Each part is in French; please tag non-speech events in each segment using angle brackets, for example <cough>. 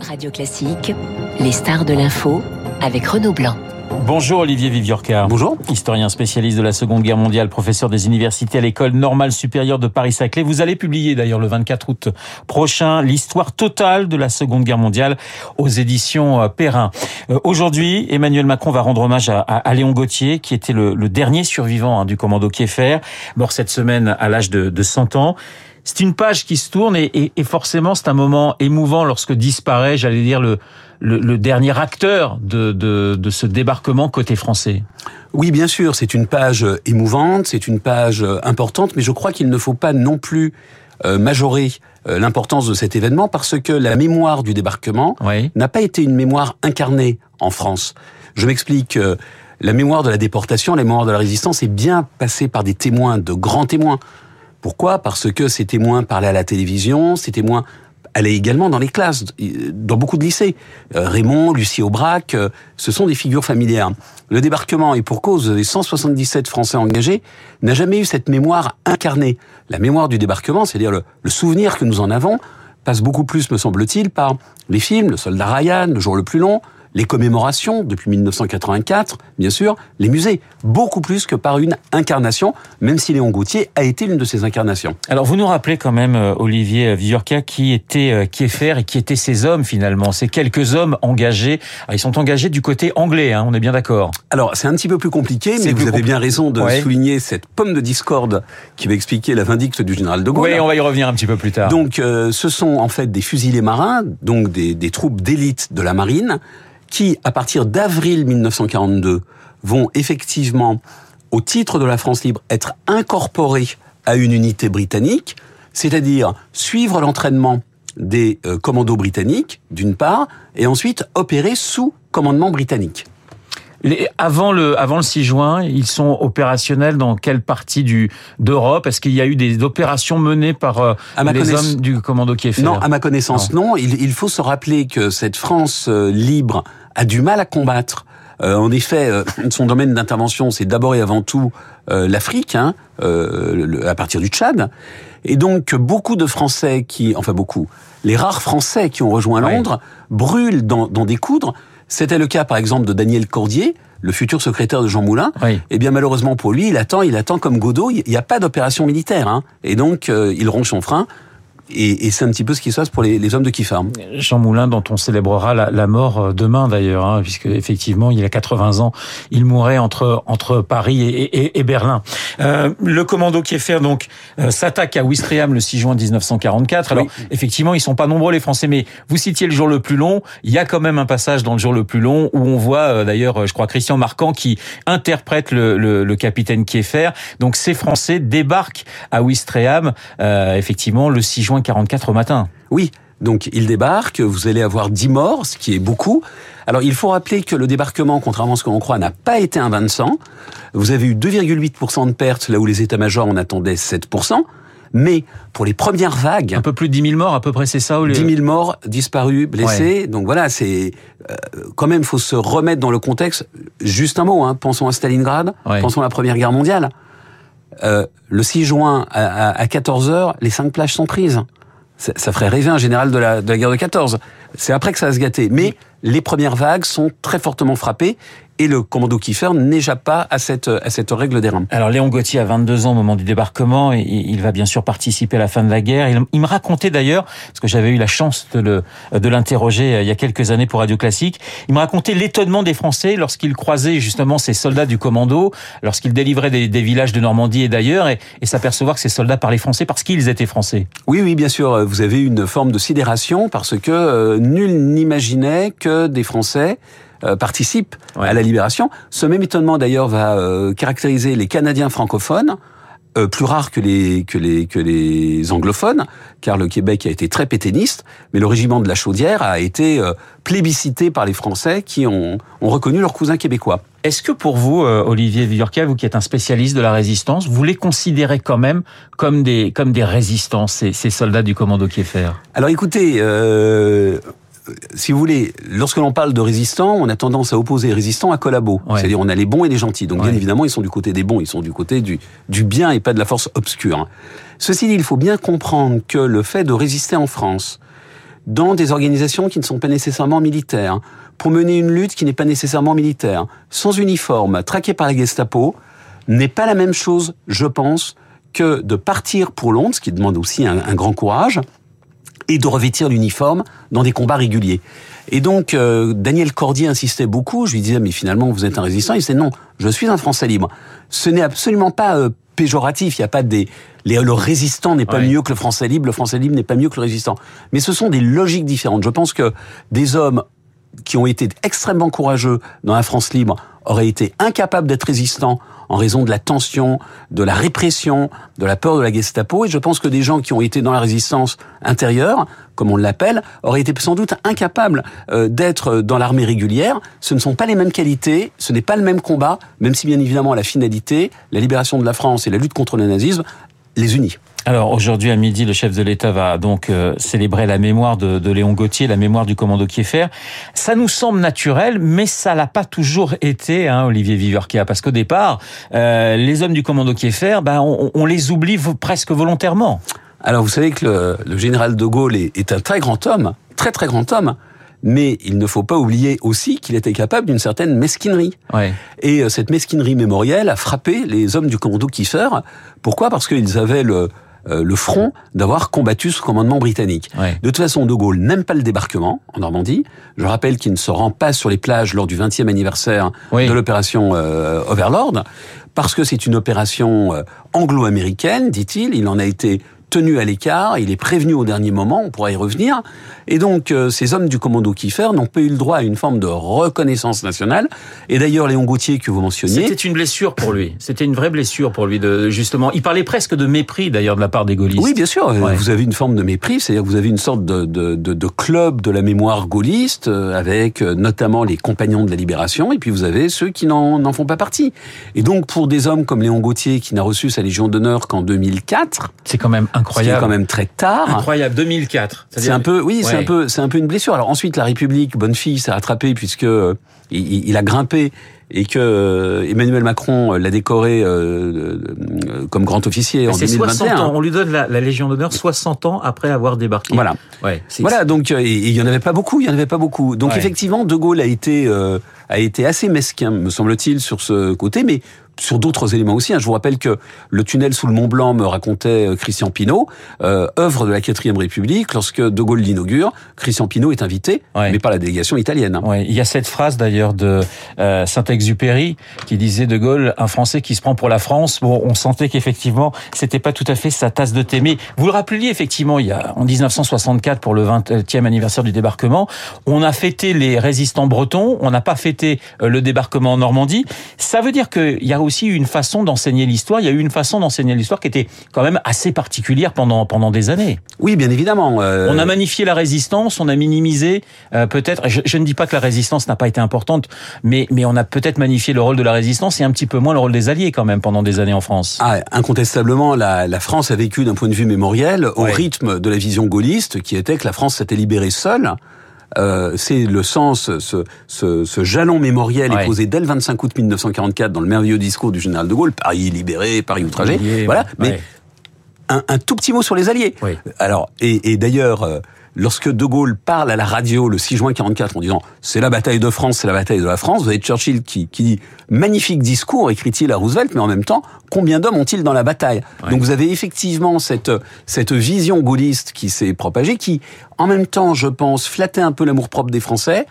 Radio Classique, les stars de l'info avec Renaud Blanc. Bonjour Olivier Viviorca. Bonjour. Historien spécialiste de la Seconde Guerre mondiale, professeur des universités à l'école normale supérieure de Paris-Saclay. Vous allez publier d'ailleurs le 24 août prochain l'histoire totale de la Seconde Guerre mondiale aux éditions euh, Perrin. Euh, aujourd'hui, Emmanuel Macron va rendre hommage à, Léon Gauthier, qui était le, dernier survivant hein, du commando Kieffer, mort cette semaine à l'âge de, de 100 ans. C'est une page qui se tourne et, et, forcément c'est un moment émouvant lorsque disparaît, j'allais dire, le, le, dernier acteur de, de, de ce débarquement côté français. Oui, bien sûr, c'est une page émouvante, c'est une page importante, mais je crois qu'il ne faut pas non plus euh, majorer euh, l'importance de cet événement parce que la mémoire du débarquement n'a pas été une mémoire incarnée en France. Je m'explique. Euh, la mémoire de la déportation, la mémoire de la résistance est bien passée par des témoins, de grands témoins. Pourquoi? Parce que ces témoins parlaient à la télévision, ces témoins allaient également dans les classes, dans beaucoup de lycées. Euh, Raymond, Lucie Aubrac, euh, ce sont des figures familières. Le débarquement, et pour cause des 177 Français engagés, n'a jamais eu cette mémoire incarnée. La mémoire du débarquement, c'est-à-dire le souvenir que nous en avons, passe beaucoup plus, me semble-t-il, par les films, Le Soldat Ryan, Le Jour le plus long, les commémorations depuis 1984, bien sûr, les musées, beaucoup plus que par une incarnation, même si Léon Gauthier a été l'une de ces incarnations. Alors vous nous rappelez quand même, euh, Olivier Viorca, qui était euh, Kieffer et qui étaient ces hommes finalement, ces quelques hommes engagés. ils sont engagés du côté anglais, hein, on est bien d'accord. Alors c'est un petit peu plus compliqué, mais vous avez bien raison de souligner cette pomme de discorde qui va expliquer la vindicte du général de Gaulle. Oui, on va y revenir un petit peu plus tard. Donc euh, ce sont en fait des fusiliers marins, donc des, des troupes d'élite de la marine, qui, à partir d'avril 1942, vont effectivement, au titre de la France libre, être incorporés à une unité britannique, c'est-à-dire suivre l'entraînement des euh, commandos britanniques, d'une part, et ensuite opérer sous commandement britannique. Les, avant le avant le 6 juin, ils sont opérationnels dans quelle partie du d'Europe? Est-ce qu'il y a eu des opérations menées par euh, les hommes du commando Kieffer Non, à ma connaissance, non. Il, il, faut se rappeler que cette France euh, libre a du mal à combattre. Euh, en effet, son domaine d'intervention, c'est d'abord et avant tout l'Afrique, hein, à partir du Tchad. Et donc, beaucoup de Français qui, enfin beaucoup, les rares Français qui ont rejoint Londres, brûlent dans, dans des coudres c'était le cas, par exemple, de Daniel Cordier, le futur secrétaire de Jean Moulin. Et eh bien, malheureusement pour lui, il attend, il attend comme Godot. Il n'y a pas d'opération militaire, hein. Et donc, euh, il ronge son frein. Et, et c'est un petit peu ce qui se passe pour les, les hommes de Kiffer. Jean Moulin, dont on célébrera la, la mort euh, demain d'ailleurs, hein, puisque effectivement il a 80 ans, il mourrait entre entre Paris et, et, et Berlin. Euh, le commando Kieffer donc euh, s'attaque à Ouistreham le 6 juin 1944. Alors effectivement ils sont pas nombreux les Français, mais vous citiez le jour le plus long. Il y a quand même un passage dans le jour le plus long où on voit euh, d'ailleurs, je crois Christian Marquand qui interprète le, le, le capitaine Kieffer. Donc ces Français débarquent à Ouistreham effectivement le 6 juin 44 au matin. Oui, donc il débarque, vous allez avoir 10 morts, ce qui est beaucoup. Alors il faut rappeler que le débarquement, contrairement à ce que l'on croit, n'a pas été un bain de sang. Vous avez eu 2,8% de pertes là où les états-majors en attendaient 7%. Mais pour les premières vagues... Un peu plus de 10 000 morts, à peu près, c'est ça 10 000 morts, disparus, blessés. Donc voilà, c'est... Euh, quand même, faut se remettre dans le contexte. Juste un mot, hein, pensons à Stalingrad, pensons à la Première Guerre mondiale. Euh, le 6 juin à, 14 h les cinq plages sont prises. Ça, ferait rêver un général de la, de la guerre de 14. C'est après que ça va se gâter. Mais les premières vagues sont très fortement frappées et le commando Kiefer n'échappe pas à cette, à cette règle des rangs. Alors Léon Gauthier a 22 ans au moment du débarquement et il va bien sûr participer à la fin de la guerre. Il, me racontait d'ailleurs, parce que j'avais eu la chance de le de l'interroger euh, il y a quelques années pour Radio Classique, il me racontait l'étonnement des Français lorsqu'ils croisaient justement ces soldats du commando, lorsqu'ils délivraient des, des, villages de Normandie et d'ailleurs, et, et s'apercevoir que ces soldats parlaient français parce qu'ils étaient français. Oui, oui, bien sûr. Vous avez une forme de sidération parce que euh, nul n'imaginait que des Français euh, participent à la libération. Ce même étonnement d'ailleurs va euh, caractériser les Canadiens francophones. Euh, plus rares que les que les que les anglophones, car le Québec a été très pétainiste, mais le régiment de la Chaudière a été plébiscité par les Français qui ont, ont reconnu leurs cousins québécois. Est-ce que pour vous, Olivier Villorca, vous qui êtes un spécialiste de la résistance, vous les considérez quand même comme des comme des résistants ces, ces soldats du commando Kieffer Alors écoutez, euh, si vous voulez, lorsque l'on parle de résistants, on a tendance à opposer résistants à collabos. C'est-à-dire on a les bons et les gentils. Donc bien évidemment, ils sont du côté des bons, ils sont du côté du, du bien et pas de la force obscure. Ceci dit, il faut bien comprendre que le fait de résister en France, dans des organisations qui ne sont pas nécessairement militaires, pour mener une lutte qui n'est pas nécessairement militaire, sans uniforme, traqué par la Gestapo, n'est pas la même chose, je pense, que de partir pour Londres, ce qui demande aussi un, grand courage, et de revêtir l'uniforme dans des combats réguliers. Et donc, euh, Daniel Cordier insistait beaucoup. Je lui disais, mais finalement, vous êtes un résistant. Il disait, non, je suis un Français libre. Ce n'est absolument pas euh, péjoratif. Il n'y a pas des... le résistant n'est pas mieux que le Français libre. Le Français libre n'est pas mieux que le résistant. Mais ce sont des logiques différentes. Je pense que des hommes qui ont été extrêmement courageux dans la France libre auraient été incapables d'être résistants en raison de la tension, de la répression, de la peur de la Gestapo. Et je pense que des gens qui ont été dans la résistance intérieure, comme on l'appelle, auraient été sans doute incapables euh, d'être dans l'armée régulière. Ce ne sont pas les mêmes qualités, ce n'est pas le même combat, même si bien évidemment la finalité, la libération de la France et la lutte contre le nazisme, les unit. Alors aujourd'hui à midi, le chef de l'État va donc euh, célébrer la mémoire de, Léon Gauthier, la mémoire du commando Kieffer. Ça nous semble naturel, mais ça l'a pas toujours été, hein, Olivier Viverkia, parce qu'au départ, euh, les hommes du commando Kieffer, ben, on, les oublie presque volontairement. Alors vous savez que le, général de Gaulle est, un très grand homme, très très grand homme. Mais il ne faut pas oublier aussi qu'il était capable d'une certaine mesquinerie. Et euh, cette mesquinerie mémorielle a frappé les hommes du commando Kieffer. Pourquoi? Parce qu'ils avaient le, euh, le front d'avoir combattu ce commandement britannique. De toute façon, De Gaulle n'aime pas le débarquement en Normandie. Je rappelle qu'il ne se rend pas sur les plages lors du 20e anniversaire de l'opération euh, Overlord, parce que c'est une opération euh, anglo-américaine, dit-il. Il en a été tenu à l'écart, il est prévenu au dernier moment, on pourra y revenir. Et donc, euh, ces hommes du commando Kiefer n'ont pas eu le droit à une forme de reconnaissance nationale. Et d'ailleurs, Léon Gauthier, que vous mentionniez... C'était une blessure pour lui. C'était une vraie blessure pour lui, de, justement. Il parlait presque de mépris, d'ailleurs, de la part des gaullistes. Oui, bien sûr. Vous avez une forme de mépris, c'est-à-dire que vous avez une sorte de, de, de, de, club de la mémoire gaulliste, euh, avec euh, notamment les compagnons de la libération, et puis vous avez ceux qui n'en font pas partie. Et donc, pour des hommes comme Léon Gauthier, qui n'a reçu sa Légion d'honneur qu'en 2004... C'est quand même Incroyable. C'est quand même très tard. Incroyable. 2004. C'est un peu, oui, c'est un peu, c'est un peu une blessure. Alors ensuite, la République, bonne fille, s'est rattrapé puisque euh, il, a grimpé et que euh, Emmanuel Macron l'a décoré euh, comme grand officier en 2021. 60 ans. On lui donne la, Légion d'honneur 60 ans après avoir débarqué. Voilà. Ouais, voilà. Donc il y en avait pas beaucoup. Il y en avait pas beaucoup. Donc effectivement, De Gaulle a été a été assez mesquin, me semble-t-il, sur ce côté, mais sur d'autres éléments aussi. Hein. Je vous rappelle que le tunnel sous le Mont Blanc, me racontait euh, Christian Pinault, euh, œuvre de la quatrième République. Lorsque De Gaulle l'inaugure, Christian Pinault est invité, mais pas la délégation italienne. Hein. Ouais. Il y a cette phrase d'ailleurs de euh, Saint-Exupéry qui disait De Gaulle, un Français qui se prend pour la France. Bon, on sentait qu'effectivement, c'était pas tout à fait sa tasse de thé. Mais vous le rappeliez effectivement, il y a en 1964 pour le 20e anniversaire du débarquement, on a fêté les résistants bretons, on n'a pas fêté le débarquement en Normandie. Ça veut dire qu'il y a aussi une façon d'enseigner l'histoire. Il y a eu une façon d'enseigner l'histoire qui était quand même assez particulière pendant pendant des années. Oui, bien évidemment. Euh, on a magnifié la résistance, on a minimisé euh, peut-être. Je, je, ne dis pas que la résistance n'a pas été importante, mais mais on a peut-être magnifié le rôle de la résistance et un petit peu moins le rôle des Alliés quand même pendant des années en France. Ah, incontestablement, la, la France a vécu d'un point de vue mémoriel au rythme de la vision gaulliste, qui était que la France s'était libérée seule. Euh, c'est le sens, ce, ce, ce jalon mémoriel est posé dès le 25 août 1944 dans le merveilleux discours du général de Gaulle, Paris libéré, Paris outragé. voilà, mais un, un, tout petit mot sur les Alliés. Alors, et, et d'ailleurs, euh, lorsque De Gaulle parle à la radio le 6 juin 44 en disant c'est la bataille de France, c'est la bataille de la France, vous avez Churchill qui, qui dit magnifique discours, écrit-il à Roosevelt, mais en même temps, combien d'hommes ont-ils dans la bataille Donc vous avez effectivement cette, cette vision gaulliste qui s'est propagée, qui en même temps, je pense, flattait un peu l'amour-propre des Français,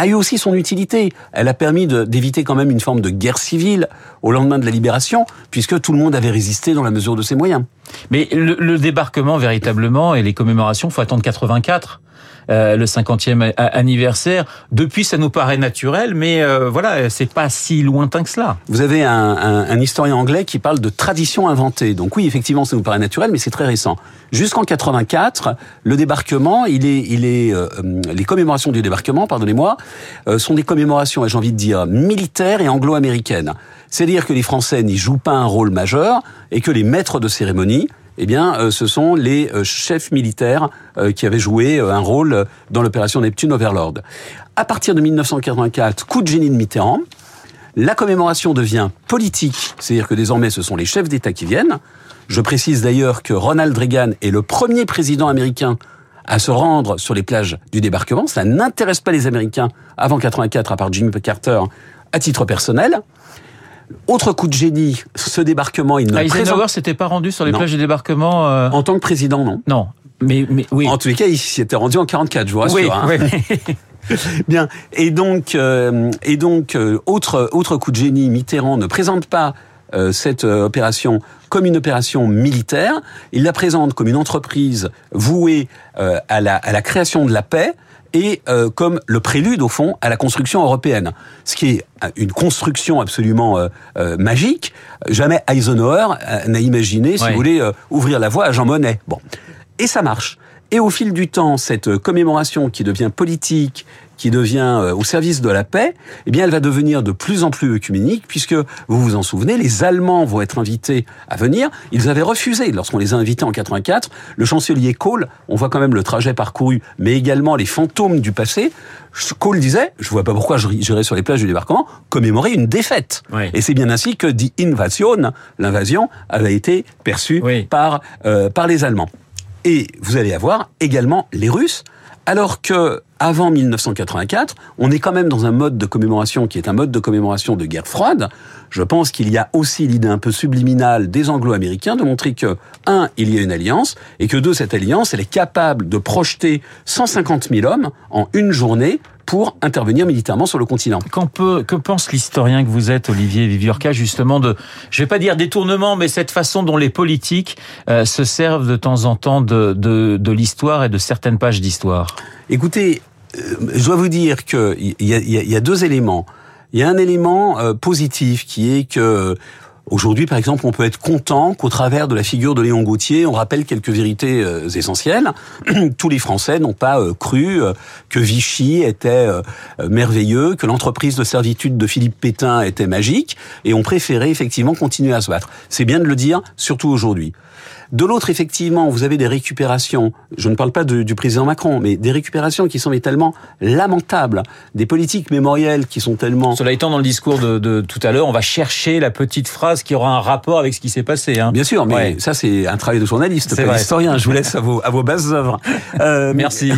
a eu aussi son utilité. Elle a permis d'éviter quand même une forme de guerre civile au lendemain de la libération, puisque tout le monde avait résisté dans la mesure de ses moyens. Mais le, débarquement véritablement et les commémorations, faut attendre 84. Euh, le 50e anniversaire. Depuis, ça nous paraît naturel, mais euh, voilà, c'est pas si lointain que cela. Vous avez un, un, un, historien anglais qui parle de tradition inventée. Donc oui, effectivement, ça nous paraît naturel, mais c'est très récent. Jusqu'en 84, le débarquement, il est, il est, euh, les commémorations du débarquement, pardonnez-moi, sont des commémorations, j'ai envie de dire, militaires et anglo-américaines. C'est-à-dire que les Français n'y jouent pas un rôle majeur et que les maîtres de cérémonie eh bien, euh, ce sont les euh, chefs militaires euh, qui avaient joué un rôle dans l'opération Neptune Overlord. À partir de 1984, coup de génie de Mitterrand, la commémoration devient politique, c'est-à-dire que désormais ce sont les chefs d'État qui viennent. Je précise d'ailleurs que Ronald Reagan est le premier président américain à se rendre sur les plages du débarquement. Ça n'intéresse pas les Américains avant 84, à part Jimmy Carter, à titre personnel. Autre coup de génie, ce débarquement, il ne Eisenhower s'était pas rendu sur les plages du débarquement euh... En tant que président, non. Non, mais, mais oui. En tous les cas, il s'y était rendu en 44, je vous rassure. Oui, hein. oui. <laughs> Bien. Et donc, euh, et donc, euh, autre autre coup de génie, Mitterrand ne présente pas cette opération comme une opération militaire. Il la présente comme une entreprise vouée à la à la création de la paix et comme le prélude au fond à la construction européenne, ce qui est une construction absolument magique. Jamais Eisenhower n'a imaginé, si vous voulez, ouvrir la voie à Jean Monnet. Bon, et ça marche. Et au fil du temps, cette commémoration qui devient politique, qui devient euh, au service de la paix, eh bien, elle va devenir de plus en plus œcuménique, puisque vous vous en souvenez, les Allemands vont être invités à venir. Ils avaient refusé lorsqu'on les a invités en 84. Le chancelier Kohl, on voit quand même le trajet parcouru, mais également les fantômes du passé. Kohl disait, je vois pas pourquoi j'irais sur les plages du débarquement, commémorer une défaite. Et c'est bien ainsi que dit invasion, l'invasion, avait été perçue par euh, par les Allemands. Et vous allez avoir également les Russes, alors que avant 1984, on est quand même dans un mode de commémoration qui est un mode de commémoration de guerre froide. Je pense qu'il y a aussi l'idée un peu subliminale des Anglo-Américains de montrer que, un, il y a une alliance, et que deux, cette alliance, elle est capable de projeter 150 000 hommes en une journée pour intervenir militairement sur le continent. Peut, que pense l'historien que vous êtes, Olivier Viviorca, justement de, je vais pas dire détournement, mais cette façon dont les politiques euh, se servent de temps en temps de, de, de l'histoire et de certaines pages d'histoire? Écoutez, euh, je dois vous dire qu'il y, y, y a, deux éléments. Il y a un élément euh, positif qui est que Aujourd'hui, par exemple, on peut être content qu'au travers de la figure de Léon Gauthier, on rappelle quelques vérités euh, essentielles. <clears throat> Tous les Français n'ont pas euh, cru euh, que Vichy était merveilleux, que l'entreprise de servitude de Philippe Pétain était magique, et ont préféré effectivement continuer à se battre. C'est bien de le dire, surtout aujourd'hui. De l'autre, effectivement, vous avez des récupérations, je ne parle pas du président Macron, mais des récupérations qui sont tellement lamentables, des politiques mémorielles qui sont tellement... Cela étant, dans le discours de, de tout à l'heure, on va chercher la petite phrase qui aura un rapport avec ce qui s'est passé. Hein. Bien sûr, mais ça c'est un travail de journaliste, pas d'historien. Je vous laisse à vos, à vos bases œuvres. <laughs> Euh, Merci.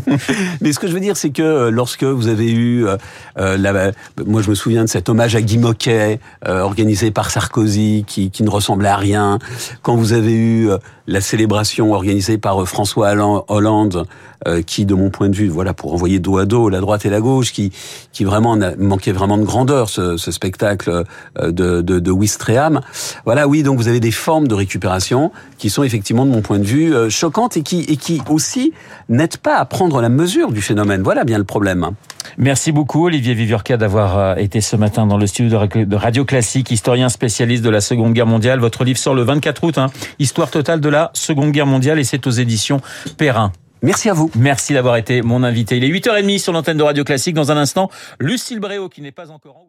<laughs> mais ce que je veux dire, c'est que euh, lorsque vous avez eu... Euh, euh, la, moi, je me souviens de cet hommage à Guy Moquet, euh, organisé par Sarkozy, qui, qui ne ressemblait à rien. Quand vous avez eu euh, la célébration organisée par euh, François Hollande, euh, qui, de mon point de vue, voilà, pour envoyer dos à dos la droite et la gauche, qui, qui vraiment manquait vraiment de grandeur, ce, spectacle de, de, de Wistreham. Voilà, oui, donc vous avez des formes de récupération qui sont effectivement, de mon point de vue, choquantes et qui, et qui aussi n'aident pas à prendre la mesure du phénomène. Voilà bien le problème. Merci beaucoup Olivier Viviorca d'avoir été ce matin dans le studio de Radio Classique, historien spécialiste de la Seconde Guerre mondiale. Votre livre sort le 24 août, hein, Histoire totale de la Seconde Guerre mondiale et c'est aux éditions Perrin. Merci à vous. Merci d'avoir été mon invité. Il est 8h30 sur l'antenne de Radio Classique. Dans un instant, Lucille Bréau qui n'est pas encore en